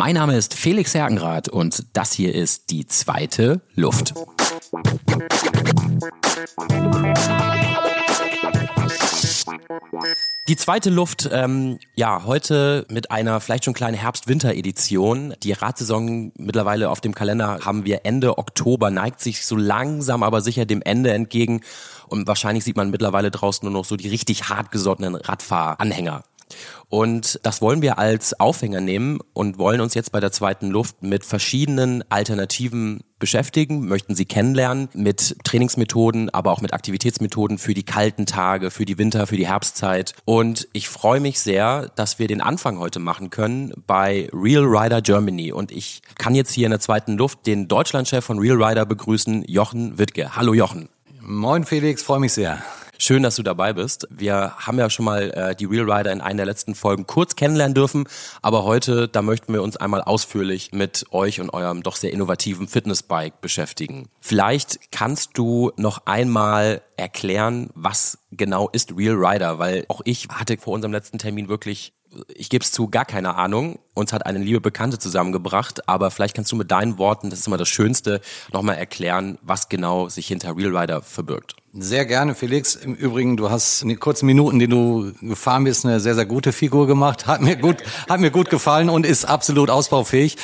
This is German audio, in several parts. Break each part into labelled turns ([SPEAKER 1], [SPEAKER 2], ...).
[SPEAKER 1] Mein Name ist Felix Hergenrath und das hier ist die zweite Luft. Die zweite Luft, ähm, ja, heute mit einer vielleicht schon kleinen Herbst-Winter-Edition. Die Radsaison mittlerweile auf dem Kalender haben wir Ende Oktober, neigt sich so langsam aber sicher dem Ende entgegen. Und wahrscheinlich sieht man mittlerweile draußen nur noch so die richtig hartgesottenen Radfahranhänger. Und das wollen wir als Aufhänger nehmen und wollen uns jetzt bei der zweiten Luft mit verschiedenen Alternativen beschäftigen, möchten sie kennenlernen mit Trainingsmethoden, aber auch mit Aktivitätsmethoden für die kalten Tage, für die Winter, für die Herbstzeit. Und ich freue mich sehr, dass wir den Anfang heute machen können bei Real Rider Germany. Und ich kann jetzt hier in der zweiten Luft den Deutschlandchef von Real Rider begrüßen, Jochen Wittke. Hallo Jochen.
[SPEAKER 2] Moin Felix, freue mich sehr.
[SPEAKER 1] Schön, dass du dabei bist. Wir haben ja schon mal äh, die Real Rider in einer der letzten Folgen kurz kennenlernen dürfen, aber heute, da möchten wir uns einmal ausführlich mit euch und eurem doch sehr innovativen Fitnessbike beschäftigen. Vielleicht kannst du noch einmal erklären, was genau ist Real Rider, weil auch ich hatte vor unserem letzten Termin wirklich ich gebe es zu, gar keine Ahnung. Uns hat eine liebe Bekannte zusammengebracht, aber vielleicht kannst du mit deinen Worten, das ist immer das Schönste, nochmal erklären, was genau sich hinter Real Rider verbirgt.
[SPEAKER 2] Sehr gerne, Felix. Im Übrigen, du hast in den kurzen Minuten, die du gefahren bist, eine sehr, sehr gute Figur gemacht. Hat mir gut, hat mir gut gefallen und ist absolut ausbaufähig.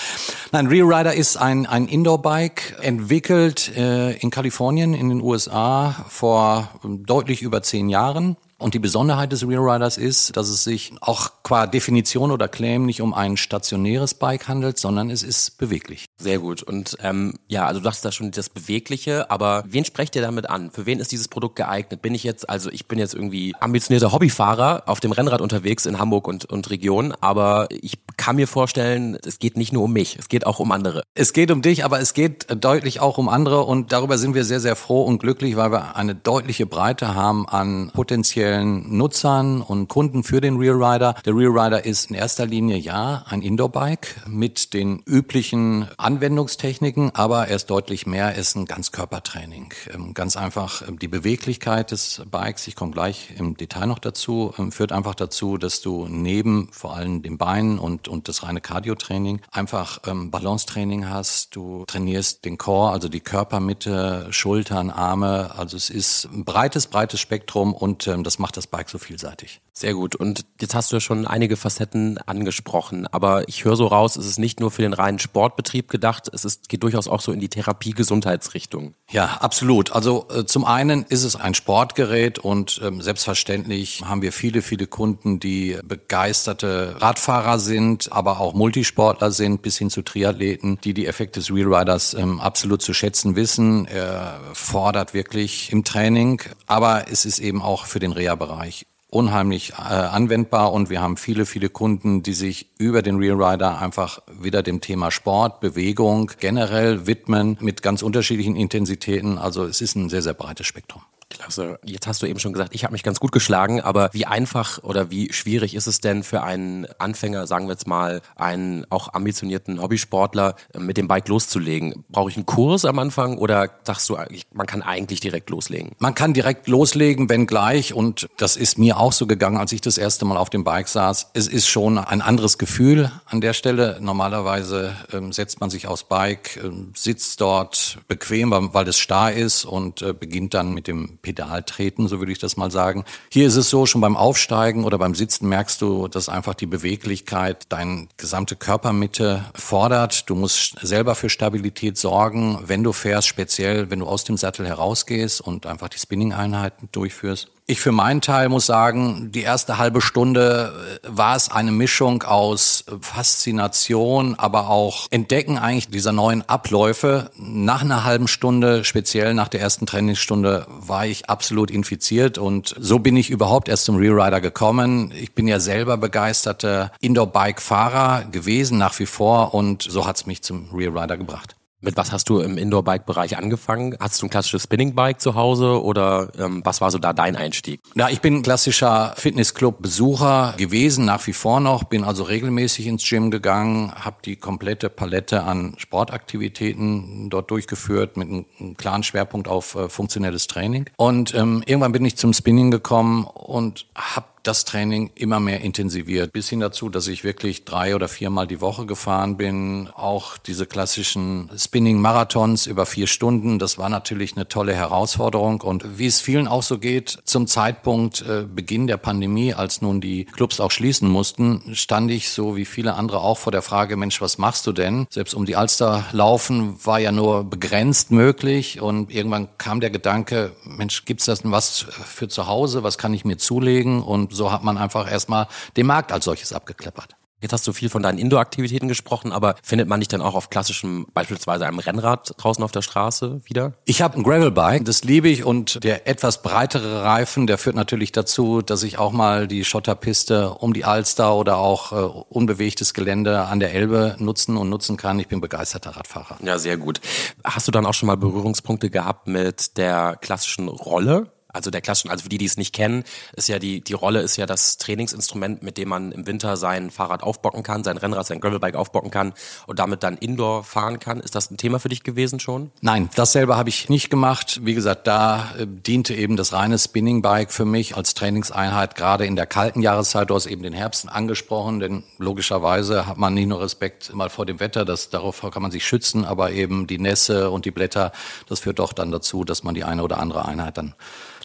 [SPEAKER 2] Nein, Real Rider ist ein, ein Indoor-Bike, entwickelt äh, in Kalifornien, in den USA, vor deutlich über zehn Jahren. Und die Besonderheit des Real Riders ist, dass es sich auch qua Definition oder Claim nicht um ein stationäres Bike handelt, sondern es ist beweglich.
[SPEAKER 1] Sehr gut. Und ähm, ja, also du dachtest da schon das Bewegliche, aber wen sprecht ihr damit an? Für wen ist dieses Produkt geeignet? Bin ich jetzt, also ich bin jetzt irgendwie ambitionierter Hobbyfahrer auf dem Rennrad unterwegs in Hamburg und, und Region, aber ich kann mir vorstellen, es geht nicht nur um mich, es geht auch um andere.
[SPEAKER 2] Es geht um dich, aber es geht deutlich auch um andere und darüber sind wir sehr, sehr froh und glücklich, weil wir eine deutliche Breite haben an potenziellen potenziellen Nutzern und Kunden für den Real Rider. Der Real Rider ist in erster Linie ja ein Indoor-Bike mit den üblichen Anwendungstechniken, aber er ist deutlich mehr, er ist ein Ganzkörpertraining. Ähm, ganz einfach ähm, die Beweglichkeit des Bikes, ich komme gleich im Detail noch dazu, ähm, führt einfach dazu, dass du neben vor allem dem Bein und, und das reine Cardio-Training einfach ähm, Balancetraining hast. Du trainierst den Core, also die Körpermitte, Schultern, Arme. Also es ist ein breites, breites Spektrum und ähm, das das macht das Bike so vielseitig.
[SPEAKER 1] Sehr gut. Und jetzt hast du ja schon einige Facetten angesprochen, aber ich höre so raus, es ist nicht nur für den reinen Sportbetrieb gedacht, es ist, geht durchaus auch so in die Therapie-Gesundheitsrichtung.
[SPEAKER 2] Ja, absolut. Also äh, zum einen ist es ein Sportgerät und ähm, selbstverständlich haben wir viele, viele Kunden, die begeisterte Radfahrer sind, aber auch Multisportler sind, bis hin zu Triathleten, die die Effekte des Real Riders ähm, absolut zu schätzen wissen. Er fordert wirklich im Training, aber es ist eben auch für den Reha-Bereich unheimlich äh, anwendbar und wir haben viele, viele Kunden, die sich über den Real Rider einfach wieder dem Thema Sport, Bewegung generell widmen mit ganz unterschiedlichen Intensitäten. Also es ist ein sehr, sehr breites Spektrum.
[SPEAKER 1] Klasse. Jetzt hast du eben schon gesagt, ich habe mich ganz gut geschlagen, aber wie einfach oder wie schwierig ist es denn für einen Anfänger, sagen wir jetzt mal, einen auch ambitionierten Hobbysportler äh, mit dem Bike loszulegen? Brauche ich einen Kurs am Anfang oder sagst du, man kann eigentlich direkt loslegen?
[SPEAKER 2] Man kann direkt loslegen, wenn gleich und das ist mir auch so gegangen, als ich das erste Mal auf dem Bike saß. Es ist schon ein anderes Gefühl an der Stelle. Normalerweise ähm, setzt man sich aufs Bike, ähm, sitzt dort bequem, weil, weil es starr ist und äh, beginnt dann mit dem Pedal treten, so würde ich das mal sagen. Hier ist es so, schon beim Aufsteigen oder beim Sitzen merkst du, dass einfach die Beweglichkeit deine gesamte Körpermitte fordert. Du musst selber für Stabilität sorgen, wenn du fährst, speziell wenn du aus dem Sattel herausgehst und einfach die Spinning-Einheiten durchführst. Ich für meinen Teil muss sagen, die erste halbe Stunde äh, war es eine Mischung aus Faszination, aber auch Entdecken eigentlich dieser neuen Abläufe. Nach einer halben Stunde, speziell nach der ersten Trainingsstunde, war ich absolut infiziert und so bin ich überhaupt erst zum Real Rider gekommen. Ich bin ja selber begeisterter Indoor-Bike-Fahrer gewesen nach wie vor und so hat's mich zum Real Rider gebracht.
[SPEAKER 1] Mit was hast du im Indoor-Bike-Bereich angefangen? Hast du ein klassisches Spinning-Bike zu Hause oder ähm, was war so da dein Einstieg?
[SPEAKER 2] Ja, ich bin klassischer Fitnessclub-Besucher gewesen, nach wie vor noch, bin also regelmäßig ins Gym gegangen, habe die komplette Palette an Sportaktivitäten dort durchgeführt mit einem klaren Schwerpunkt auf äh, funktionelles Training. Und ähm, irgendwann bin ich zum Spinning gekommen und habe das Training immer mehr intensiviert, bis hin dazu, dass ich wirklich drei oder viermal die Woche gefahren bin. Auch diese klassischen Spinning-Marathons über vier Stunden, das war natürlich eine tolle Herausforderung. Und wie es vielen auch so geht, zum Zeitpunkt äh, Beginn der Pandemie, als nun die Clubs auch schließen mussten, stand ich so wie viele andere auch vor der Frage, Mensch, was machst du denn? Selbst um die Alster laufen war ja nur begrenzt möglich. Und irgendwann kam der Gedanke, Mensch, gibt's das denn was für zu Hause? Was kann ich mir zulegen? Und so hat man einfach erstmal den Markt als solches abgekleppert.
[SPEAKER 1] Jetzt hast du viel von deinen Indoor-Aktivitäten gesprochen, aber findet man dich dann auch auf klassischem, beispielsweise einem Rennrad draußen auf der Straße wieder?
[SPEAKER 2] Ich habe ein Gravelbike, das liebe ich und der etwas breitere Reifen, der führt natürlich dazu, dass ich auch mal die Schotterpiste um die Alster oder auch äh, unbewegtes Gelände an der Elbe nutzen und nutzen kann. Ich bin begeisterter Radfahrer.
[SPEAKER 1] Ja, sehr gut. Hast du dann auch schon mal Berührungspunkte gehabt mit der klassischen Rolle? Also der klassischen, also für die, die es nicht kennen, ist ja die, die Rolle ist ja das Trainingsinstrument, mit dem man im Winter sein Fahrrad aufbocken kann, sein Rennrad, sein Gravelbike aufbocken kann und damit dann Indoor fahren kann. Ist das ein Thema für dich gewesen schon?
[SPEAKER 2] Nein, das selber habe ich nicht gemacht. Wie gesagt, da äh, diente eben das reine Spinningbike für mich als Trainingseinheit, gerade in der kalten Jahreszeit. Du hast eben den Herbst angesprochen, denn logischerweise hat man nicht nur Respekt mal vor dem Wetter, das, darauf kann man sich schützen, aber eben die Nässe und die Blätter, das führt doch dann dazu, dass man die eine oder andere Einheit dann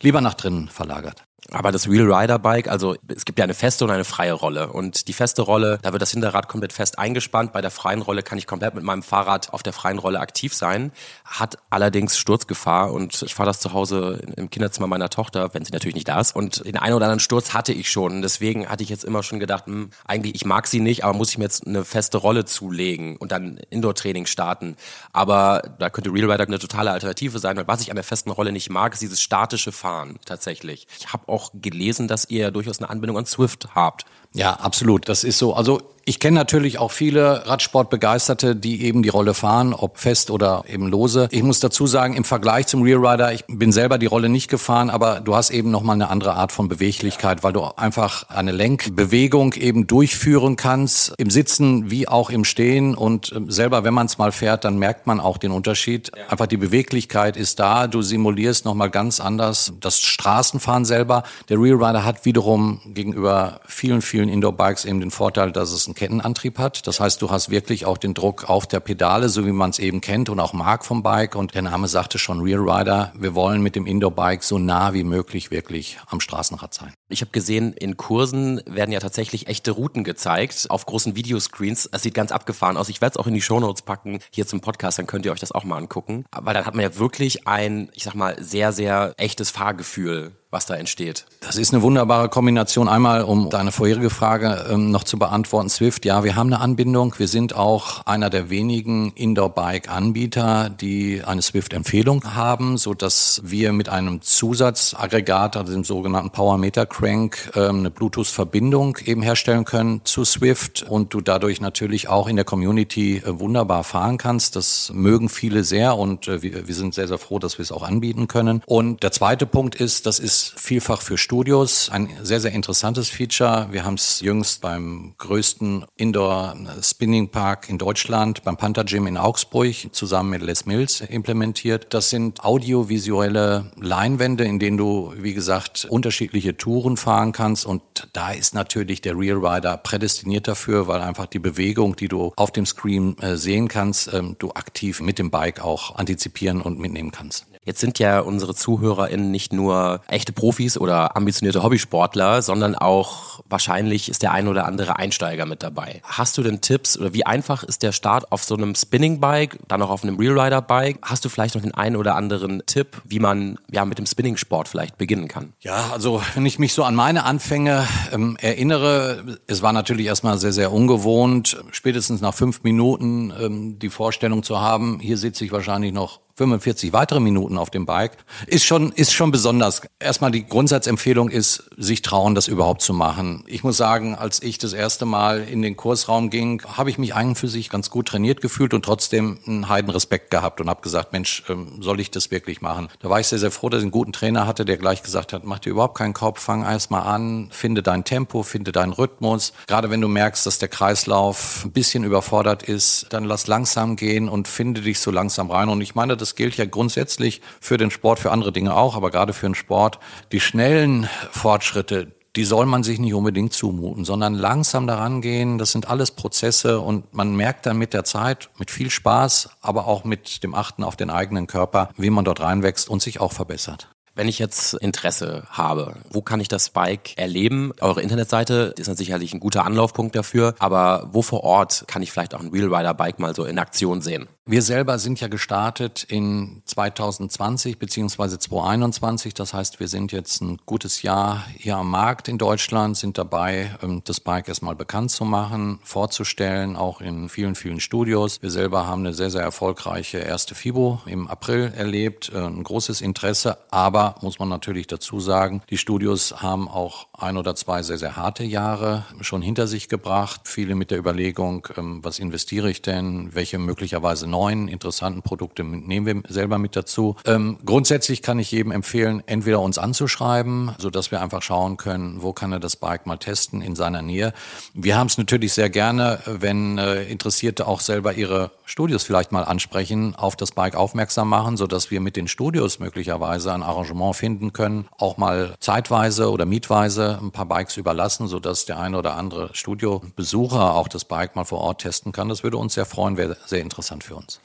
[SPEAKER 2] lieber nach drinnen verlagert.
[SPEAKER 1] Aber das Real Rider Bike, also es gibt ja eine feste und eine freie Rolle. Und die feste Rolle, da wird das Hinterrad komplett fest eingespannt. Bei der freien Rolle kann ich komplett mit meinem Fahrrad auf der freien Rolle aktiv sein, hat allerdings Sturzgefahr. Und ich fahre das zu Hause im Kinderzimmer meiner Tochter, wenn sie natürlich nicht da ist. Und den einen oder anderen Sturz hatte ich schon. Deswegen hatte ich jetzt immer schon gedacht, mh, hm, eigentlich, ich mag sie nicht, aber muss ich mir jetzt eine feste Rolle zulegen und dann Indoor-Training starten. Aber da könnte Real Rider eine totale Alternative sein. Weil was ich an der festen Rolle nicht mag, ist dieses statische Fahren tatsächlich. Ich habe auch gelesen, dass ihr durchaus eine Anbindung an Swift habt.
[SPEAKER 2] Ja, absolut. Das ist so. Also ich kenne natürlich auch viele Radsportbegeisterte, die eben die Rolle fahren, ob fest oder eben lose. Ich muss dazu sagen, im Vergleich zum Real Rider, ich bin selber die Rolle nicht gefahren, aber du hast eben nochmal eine andere Art von Beweglichkeit, weil du einfach eine Lenkbewegung eben durchführen kannst, im Sitzen wie auch im Stehen. Und ähm, selber, wenn man es mal fährt, dann merkt man auch den Unterschied. Einfach die Beweglichkeit ist da. Du simulierst nochmal ganz anders das Straßenfahren selber. Der Real Rider hat wiederum gegenüber vielen, vielen Indoor-Bikes eben den Vorteil, dass es einen Kettenantrieb hat. Das heißt, du hast wirklich auch den Druck auf der Pedale, so wie man es eben kennt und auch mag vom Bike. Und der Name sagte schon Real Rider, wir wollen mit dem Indoor-Bike so nah wie möglich wirklich am Straßenrad sein.
[SPEAKER 1] Ich habe gesehen, in Kursen werden ja tatsächlich echte Routen gezeigt auf großen Videoscreens. Es sieht ganz abgefahren aus. Ich werde es auch in die Shownotes packen hier zum Podcast, dann könnt ihr euch das auch mal angucken. Weil dann hat man ja wirklich ein, ich sag mal, sehr, sehr echtes Fahrgefühl was da entsteht.
[SPEAKER 2] Das ist eine wunderbare Kombination. Einmal, um deine vorherige Frage ähm, noch zu beantworten, Swift. Ja, wir haben eine Anbindung. Wir sind auch einer der wenigen Indoor-Bike-Anbieter, die eine Swift-Empfehlung haben, so dass wir mit einem Zusatzaggregat, also dem sogenannten Power Meter Crank, ähm, eine Bluetooth-Verbindung eben herstellen können zu Swift und du dadurch natürlich auch in der Community äh, wunderbar fahren kannst. Das mögen viele sehr und äh, wir, wir sind sehr, sehr froh, dass wir es auch anbieten können. Und der zweite Punkt ist, das ist vielfach für Studios ein sehr, sehr interessantes Feature. Wir haben es jüngst beim größten Indoor-Spinning-Park in Deutschland, beim Panther Gym in Augsburg, zusammen mit Les Mills implementiert. Das sind audiovisuelle Leinwände, in denen du, wie gesagt, unterschiedliche Touren fahren kannst. Und da ist natürlich der Real Rider prädestiniert dafür, weil einfach die Bewegung, die du auf dem Screen äh, sehen kannst, ähm, du aktiv mit dem Bike auch antizipieren und mitnehmen kannst.
[SPEAKER 1] Jetzt sind ja unsere ZuhörerInnen nicht nur echte Profis oder ambitionierte Hobbysportler, sondern auch wahrscheinlich ist der ein oder andere Einsteiger mit dabei. Hast du denn Tipps oder wie einfach ist der Start auf so einem Spinning-Bike, dann auch auf einem Real-Rider-Bike? Hast du vielleicht noch den einen oder anderen Tipp, wie man ja mit dem Spinning-Sport vielleicht beginnen kann?
[SPEAKER 2] Ja, also wenn ich mich so an meine Anfänge ähm, erinnere, es war natürlich erstmal sehr, sehr ungewohnt, spätestens nach fünf Minuten ähm, die Vorstellung zu haben, hier sitze ich wahrscheinlich noch 45 weitere Minuten auf dem Bike, ist schon, ist schon besonders. Erstmal die Grundsatzempfehlung ist, sich trauen, das überhaupt zu machen. Ich muss sagen, als ich das erste Mal in den Kursraum ging, habe ich mich eigentlich für sich ganz gut trainiert gefühlt und trotzdem einen heiden Respekt gehabt und habe gesagt, Mensch, ähm, soll ich das wirklich machen? Da war ich sehr, sehr froh, dass ich einen guten Trainer hatte, der gleich gesagt hat, mach dir überhaupt keinen Kopf, fang erst mal an, finde dein Tempo, finde deinen Rhythmus. Gerade wenn du merkst, dass der Kreislauf ein bisschen überfordert ist, dann lass langsam gehen und finde dich so langsam rein. Und ich meine, das gilt ja grundsätzlich für den Sport, für andere Dinge auch, aber gerade für den Sport. Die schnellen Fortschritte, die soll man sich nicht unbedingt zumuten, sondern langsam daran gehen. Das sind alles Prozesse und man merkt dann mit der Zeit, mit viel Spaß, aber auch mit dem Achten auf den eigenen Körper, wie man dort reinwächst und sich auch verbessert.
[SPEAKER 1] Wenn ich jetzt Interesse habe, wo kann ich das Bike erleben? Eure Internetseite ist dann sicherlich ein guter Anlaufpunkt dafür, aber wo vor Ort kann ich vielleicht auch ein Wheelrider Bike mal so in Aktion sehen?
[SPEAKER 2] Wir selber sind ja gestartet in 2020 beziehungsweise 2021. Das heißt, wir sind jetzt ein gutes Jahr hier am Markt in Deutschland, sind dabei, ähm, das Bike erstmal bekannt zu machen, vorzustellen, auch in vielen, vielen Studios. Wir selber haben eine sehr, sehr erfolgreiche erste FIBO im April erlebt, äh, ein großes Interesse. Aber muss man natürlich dazu sagen, die Studios haben auch ein oder zwei sehr, sehr harte Jahre schon hinter sich gebracht. Viele mit der Überlegung, ähm, was investiere ich denn, welche möglicherweise neuen, interessanten Produkte nehmen wir selber mit dazu. Ähm, grundsätzlich kann ich jedem empfehlen, entweder uns anzuschreiben, so dass wir einfach schauen können, wo kann er das Bike mal testen in seiner Nähe. Wir haben es natürlich sehr gerne, wenn äh, Interessierte auch selber ihre Studios vielleicht mal ansprechen, auf das Bike aufmerksam machen, so dass wir mit den Studios möglicherweise ein Arrangement finden können, auch mal zeitweise oder mietweise ein paar Bikes überlassen, so dass der eine oder andere Studiobesucher auch das Bike mal vor Ort testen kann. Das würde uns sehr freuen, wäre sehr interessant für uns uns.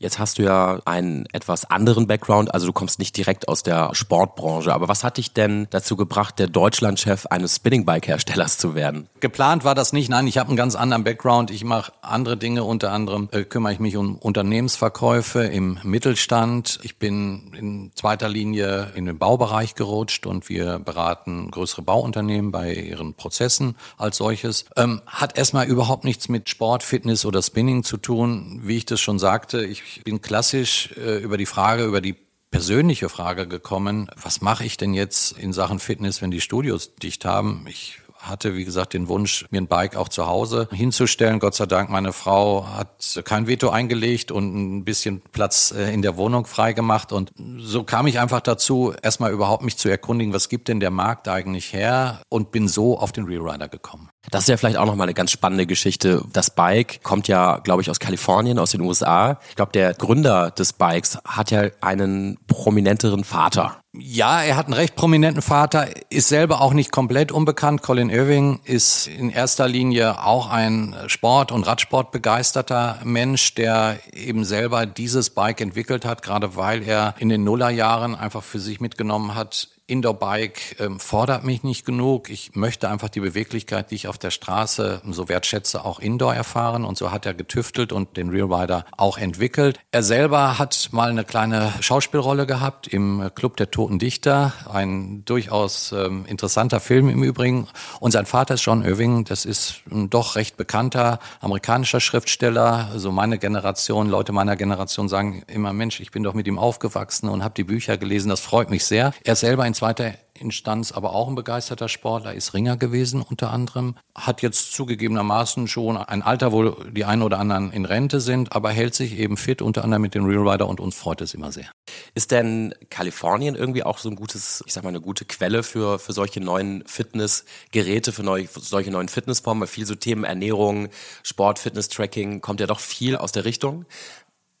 [SPEAKER 1] Jetzt hast du ja einen etwas anderen Background, also du kommst nicht direkt aus der Sportbranche. Aber was hat dich denn dazu gebracht, der Deutschlandchef eines Spinningbike-Herstellers zu werden?
[SPEAKER 2] Geplant war das nicht. Nein, ich habe einen ganz anderen Background. Ich mache andere Dinge. Unter anderem äh, kümmere ich mich um Unternehmensverkäufe im Mittelstand. Ich bin in zweiter Linie in den Baubereich gerutscht und wir beraten größere Bauunternehmen bei ihren Prozessen als solches. Ähm, hat erstmal überhaupt nichts mit Sport, Fitness oder Spinning zu tun. Wie ich das schon sagte, ich ich bin klassisch äh, über die Frage, über die persönliche Frage gekommen, was mache ich denn jetzt in Sachen Fitness, wenn die Studios dicht haben? Ich hatte, wie gesagt, den Wunsch, mir ein Bike auch zu Hause hinzustellen. Gott sei Dank, meine Frau hat kein Veto eingelegt und ein bisschen Platz äh, in der Wohnung freigemacht. Und so kam ich einfach dazu, erstmal überhaupt mich zu erkundigen, was gibt denn der Markt eigentlich her? Und bin so auf den Real Rider gekommen.
[SPEAKER 1] Das ist ja vielleicht auch nochmal eine ganz spannende Geschichte. Das Bike kommt ja, glaube ich, aus Kalifornien, aus den USA. Ich glaube, der Gründer des Bikes hat ja einen prominenteren Vater.
[SPEAKER 2] Ja, er hat einen recht prominenten Vater, ist selber auch nicht komplett unbekannt. Colin Irving ist in erster Linie auch ein Sport- und Radsportbegeisterter Mensch, der eben selber dieses Bike entwickelt hat, gerade weil er in den Nullerjahren einfach für sich mitgenommen hat, Indoor-Bike ähm, fordert mich nicht genug. Ich möchte einfach die Beweglichkeit, die ich auf der Straße so wertschätze, auch Indoor erfahren. Und so hat er getüftelt und den Real Rider auch entwickelt. Er selber hat mal eine kleine Schauspielrolle gehabt im Club der Toten Dichter. Ein durchaus ähm, interessanter Film im Übrigen. Und sein Vater ist John Irving. Das ist ein doch recht bekannter amerikanischer Schriftsteller. Also meine Generation, Leute meiner Generation sagen immer, Mensch, ich bin doch mit ihm aufgewachsen und habe die Bücher gelesen. Das freut mich sehr. Er selber in zweiter Instanz aber auch ein begeisterter Sportler, ist Ringer gewesen unter anderem, hat jetzt zugegebenermaßen schon ein Alter, wo die einen oder anderen in Rente sind, aber hält sich eben fit, unter anderem mit den Real Rider und uns freut es immer sehr.
[SPEAKER 1] Ist denn Kalifornien irgendwie auch so ein gutes, ich sag mal, eine gute Quelle für, für solche neuen Fitnessgeräte, für, neu, für solche neuen Fitnessformen? Weil viel so Themen Ernährung, Sport, Fitness-Tracking kommt ja doch viel aus der Richtung.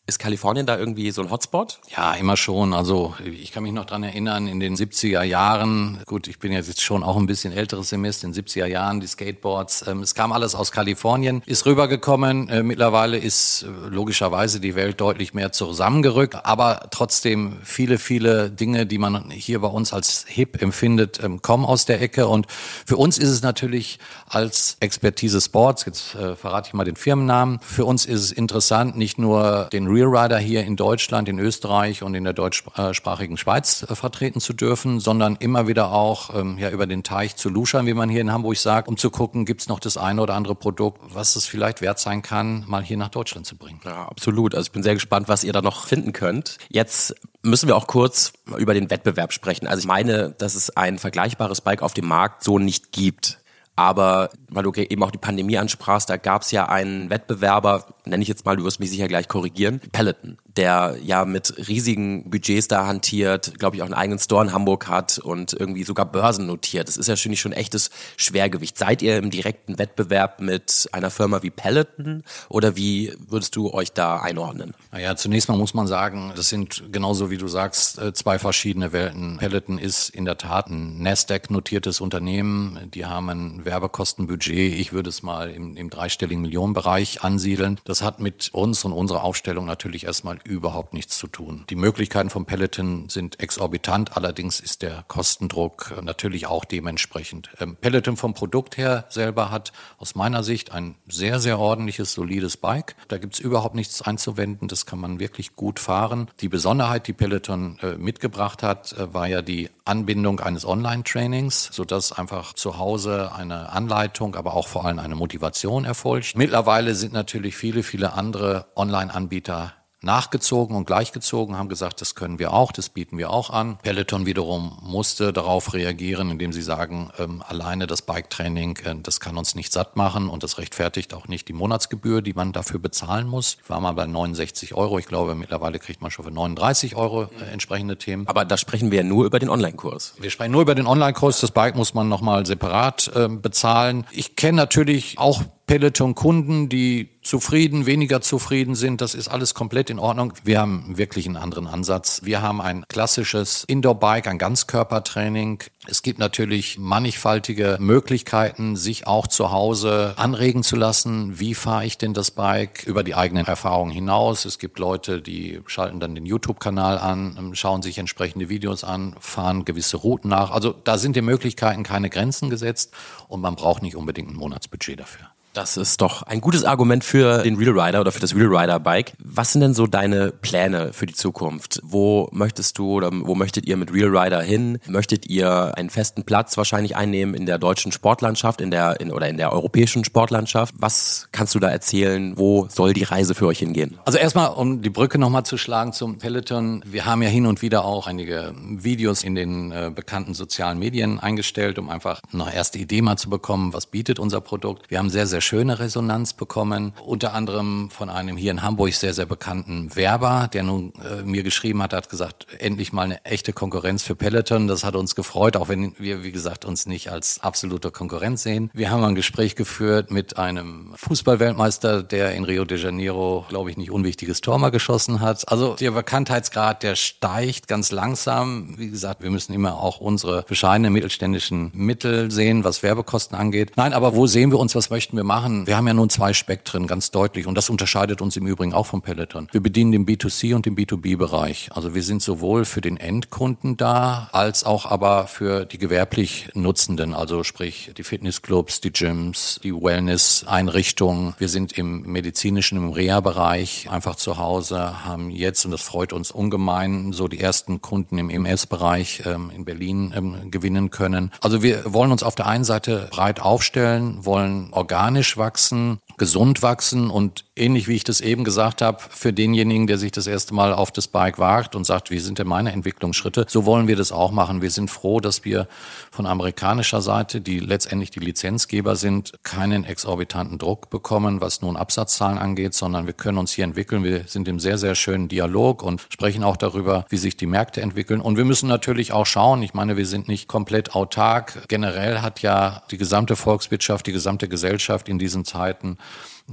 [SPEAKER 1] Ist Kalifornien da irgendwie so ein Hotspot?
[SPEAKER 2] Ja, immer schon. Also ich kann mich noch dran erinnern, in den 70er Jahren, gut, ich bin jetzt schon auch ein bisschen älteres Semester, in den 70er Jahren, die Skateboards, ähm, es kam alles aus Kalifornien, ist rübergekommen. Äh, mittlerweile ist äh, logischerweise die Welt deutlich mehr zusammengerückt, aber trotzdem viele, viele Dinge, die man hier bei uns als hip empfindet, ähm, kommen aus der Ecke. Und für uns ist es natürlich als Expertise Sports, jetzt äh, verrate ich mal den Firmennamen, für uns ist es interessant, nicht nur den Real Rider hier in Deutschland, in Österreich und in der deutschsprachigen Schweiz äh, vertreten zu dürfen, sondern immer wieder auch ähm, ja, über den Teich zu luschern, wie man hier in Hamburg sagt, um zu gucken, gibt es noch das eine oder andere Produkt, was es vielleicht wert sein kann, mal hier nach Deutschland zu bringen.
[SPEAKER 1] Ja, absolut. Also ich bin sehr gespannt, was ihr da noch finden könnt. Jetzt müssen wir auch kurz über den Wettbewerb sprechen. Also ich meine, dass es ein vergleichbares Bike auf dem Markt so nicht gibt. Aber weil du eben auch die Pandemie ansprachst, da gab es ja einen Wettbewerber, nenne ich jetzt mal, du wirst mich sicher gleich korrigieren, Peloton, der ja mit riesigen Budgets da hantiert, glaube ich auch einen eigenen Store in Hamburg hat und irgendwie sogar Börsen notiert. Das ist ja schon schon echtes Schwergewicht. Seid ihr im direkten Wettbewerb mit einer Firma wie Peloton oder wie würdest du euch da einordnen?
[SPEAKER 2] Naja, zunächst mal muss man sagen, das sind genauso wie du sagst, äh, zwei verschiedene Welten. Peloton ist in der Tat ein Nasdaq-notiertes Unternehmen. Die haben ein Werbekostenbudget. Ich würde es mal im, im dreistelligen Millionenbereich ansiedeln. Das hat mit uns und unserer Aufstellung natürlich erstmal überhaupt nichts zu tun. Die Möglichkeiten von Peloton sind exorbitant. Allerdings ist der Kostendruck natürlich auch dementsprechend. Ähm, Peloton vom Produkt her selber hat aus meiner Sicht ein sehr, sehr ordentliches, solides Bike. Da gibt's überhaupt nichts einzuwenden. Das kann man wirklich gut fahren. Die Besonderheit, die Peloton äh, mitgebracht hat, äh, war ja die Anbindung eines Online-Trainings, sodass einfach zu Hause eine Anleitung, aber auch vor allem eine Motivation erfolgt. Mittlerweile sind natürlich viele, viele andere Online-Anbieter nachgezogen und gleichgezogen, haben gesagt, das können wir auch, das bieten wir auch an. Peloton wiederum musste darauf reagieren, indem sie sagen, ähm, alleine das Bike-Training, äh, das kann uns nicht satt machen und das rechtfertigt auch nicht die Monatsgebühr, die man dafür bezahlen muss. Ich war mal bei 69 Euro. Ich glaube, mittlerweile kriegt man schon für 39 Euro äh, entsprechende Themen.
[SPEAKER 1] Aber da sprechen wir ja nur über den Online-Kurs.
[SPEAKER 2] Wir sprechen nur über den Online-Kurs. Das Bike muss man nochmal separat äh, bezahlen. Ich kenne natürlich auch Peloton-Kunden, die zufrieden, weniger zufrieden sind. Das ist alles komplett in Ordnung. Wir haben wirklich einen anderen Ansatz. Wir haben ein klassisches Indoor-Bike, ein Ganzkörpertraining. Es gibt natürlich mannigfaltige Möglichkeiten, sich auch zu Hause anregen zu lassen. Wie fahre ich denn das Bike über die eigenen Erfahrungen hinaus? Es gibt Leute, die schalten dann den YouTube-Kanal an, schauen sich entsprechende Videos an, fahren gewisse Routen nach. Also da sind die Möglichkeiten keine Grenzen gesetzt und man braucht nicht unbedingt ein Monatsbudget dafür.
[SPEAKER 1] Das ist doch ein gutes Argument für den Real Rider oder für das Real Rider Bike. Was sind denn so deine Pläne für die Zukunft? Wo möchtest du oder wo möchtet ihr mit Real Rider hin? Möchtet ihr einen festen Platz wahrscheinlich einnehmen in der deutschen Sportlandschaft, in der in, oder in der europäischen Sportlandschaft? Was kannst du da erzählen? Wo soll die Reise für euch hingehen?
[SPEAKER 2] Also erstmal, um die Brücke nochmal zu schlagen zum Peloton. Wir haben ja hin und wieder auch einige Videos in den äh, bekannten sozialen Medien eingestellt, um einfach eine erste Idee mal zu bekommen, was bietet unser Produkt. Wir haben sehr, sehr schöne Resonanz bekommen, unter anderem von einem hier in Hamburg sehr, sehr bekannten Werber, der nun äh, mir geschrieben hat, hat gesagt, endlich mal eine echte Konkurrenz für Peloton. Das hat uns gefreut, auch wenn wir, wie gesagt, uns nicht als absolute Konkurrenz sehen. Wir haben ein Gespräch geführt mit einem Fußballweltmeister, der in Rio de Janeiro, glaube ich, nicht unwichtiges Tor mal geschossen hat. Also der Bekanntheitsgrad, der steigt ganz langsam. Wie gesagt, wir müssen immer auch unsere bescheidenen mittelständischen Mittel sehen, was Werbekosten angeht. Nein, aber wo sehen wir uns, was möchten wir machen? wir haben ja nun zwei Spektren, ganz deutlich. Und das unterscheidet uns im Übrigen auch vom Peloton. Wir bedienen den B2C und den B2B-Bereich. Also wir sind sowohl für den Endkunden da, als auch aber für die gewerblich Nutzenden. Also sprich die Fitnessclubs, die Gyms, die Wellness-Einrichtungen. Wir sind im medizinischen, im Reha-Bereich einfach zu Hause, haben jetzt, und das freut uns ungemein, so die ersten Kunden im MS-Bereich ähm, in Berlin ähm, gewinnen können. Also wir wollen uns auf der einen Seite breit aufstellen, wollen organisch organisch wachsen, gesund wachsen und ähnlich wie ich das eben gesagt habe, für denjenigen, der sich das erste Mal auf das Bike wagt und sagt, wie sind denn meine Entwicklungsschritte, so wollen wir das auch machen. Wir sind froh, dass wir von amerikanischer Seite, die letztendlich die Lizenzgeber sind, keinen exorbitanten Druck bekommen, was nun Absatzzahlen angeht, sondern wir können uns hier entwickeln. Wir sind im sehr, sehr schönen Dialog und sprechen auch darüber, wie sich die Märkte entwickeln. Und wir müssen natürlich auch schauen, ich meine, wir sind nicht komplett autark. Generell hat ja die gesamte Volkswirtschaft, die gesamte Gesellschaft in diesen Zeiten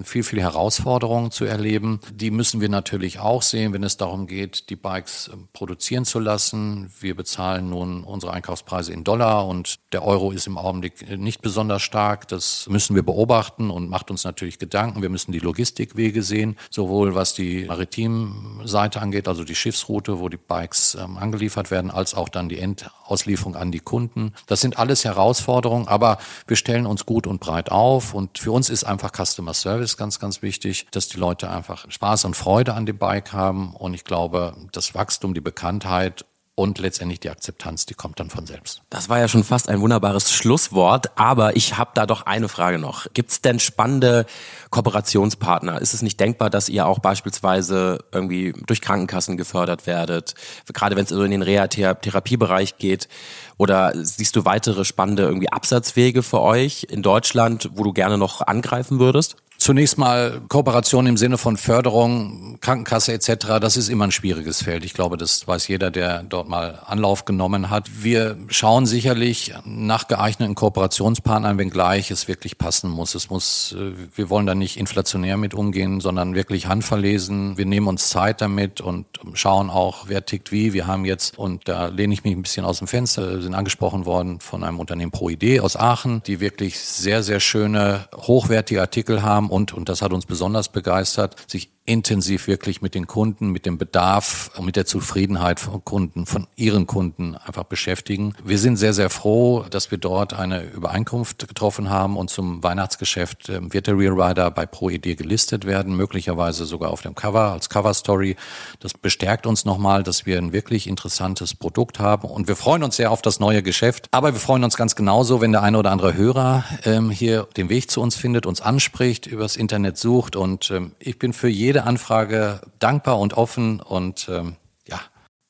[SPEAKER 2] viel, viel Herausforderungen zu erleben. Die müssen wir natürlich auch sehen, wenn es darum geht, die Bikes ähm, produzieren zu lassen. Wir bezahlen nun unsere Einkaufspreise in Dollar und der Euro ist im Augenblick äh, nicht besonders stark. Das müssen wir beobachten und macht uns natürlich Gedanken. Wir müssen die Logistikwege sehen, sowohl was die Maritimseite angeht, also die Schiffsroute, wo die Bikes ähm, angeliefert werden, als auch dann die Endauslieferung an die Kunden. Das sind alles Herausforderungen, aber wir stellen uns gut und breit auf und für uns ist einfach Customer Service ist ganz, ganz wichtig, dass die Leute einfach Spaß und Freude an dem Bike haben. Und ich glaube, das Wachstum, die Bekanntheit und letztendlich die Akzeptanz, die kommt dann von selbst.
[SPEAKER 1] Das war ja schon fast ein wunderbares Schlusswort, aber ich habe da doch eine Frage noch. Gibt es denn spannende Kooperationspartner? Ist es nicht denkbar, dass ihr auch beispielsweise irgendwie durch Krankenkassen gefördert werdet, gerade wenn es in den Reha-Therapiebereich geht? Oder siehst du weitere spannende irgendwie Absatzwege für euch in Deutschland, wo du gerne noch angreifen würdest?
[SPEAKER 2] Zunächst mal Kooperation im Sinne von Förderung, Krankenkasse etc. Das ist immer ein schwieriges Feld. Ich glaube, das weiß jeder, der dort mal Anlauf genommen hat. Wir schauen sicherlich nach geeigneten Kooperationspartnern, wenngleich es wirklich passen muss. Es muss, äh, wir wollen da nicht inflationär mit umgehen, sondern wirklich handverlesen. Wir nehmen uns Zeit damit und schauen auch, wer tickt wie. Wir haben jetzt, und da lehne ich mich ein bisschen aus dem Fenster, sind angesprochen worden von einem Unternehmen ProID aus Aachen, die wirklich sehr, sehr schöne, hochwertige Artikel haben und, und das hat uns besonders begeistert, sich intensiv wirklich mit den Kunden, mit dem Bedarf mit der Zufriedenheit von Kunden, von ihren Kunden einfach beschäftigen. Wir sind sehr, sehr froh, dass wir dort eine Übereinkunft getroffen haben und zum Weihnachtsgeschäft ähm, wird der Real Rider bei ProID gelistet werden, möglicherweise sogar auf dem Cover als Cover Story. Das bestärkt uns nochmal, dass wir ein wirklich interessantes Produkt haben und wir freuen uns sehr auf das neue Geschäft. Aber wir freuen uns ganz genauso, wenn der eine oder andere Hörer ähm, hier den Weg zu uns findet, uns anspricht, übers Internet sucht und ähm, ich bin für jeden jede Anfrage dankbar und offen und ähm, ja.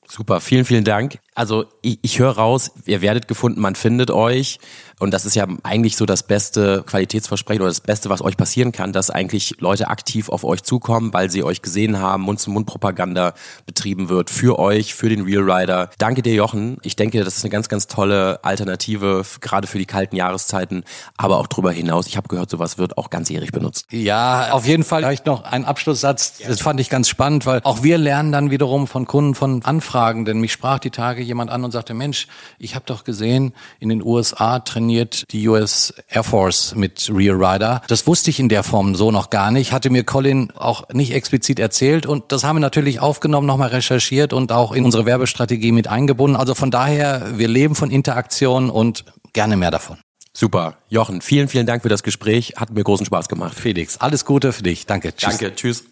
[SPEAKER 1] Super, vielen, vielen Dank. Also ich, ich höre raus, ihr werdet gefunden, man findet euch. Und das ist ja eigentlich so das beste Qualitätsversprechen oder das Beste, was euch passieren kann, dass eigentlich Leute aktiv auf euch zukommen, weil sie euch gesehen haben, Mund-zu-Mund-Propaganda betrieben wird für euch, für den Real Rider. Danke dir, Jochen. Ich denke, das ist eine ganz, ganz tolle Alternative, gerade für die kalten Jahreszeiten, aber auch darüber hinaus. Ich habe gehört, sowas wird auch ganzjährig benutzt.
[SPEAKER 2] Ja, auf jeden Fall vielleicht noch ein Abschlusssatz. Das fand ich ganz spannend, weil auch wir lernen dann wiederum von Kunden von Anfragen, denn mich sprach die Tage jemand an und sagte, Mensch, ich habe doch gesehen, in den USA trainiert die US Air Force mit Real Rider. Das wusste ich in der Form so noch gar nicht, hatte mir Colin auch nicht explizit erzählt und das haben wir natürlich aufgenommen, nochmal recherchiert und auch in unsere Werbestrategie mit eingebunden. Also von daher, wir leben von Interaktion und gerne mehr davon.
[SPEAKER 1] Super. Jochen, vielen, vielen Dank für das Gespräch. Hat mir großen Spaß gemacht.
[SPEAKER 2] Felix, alles Gute für dich. Danke.
[SPEAKER 1] Tschüss. Danke. Tschüss.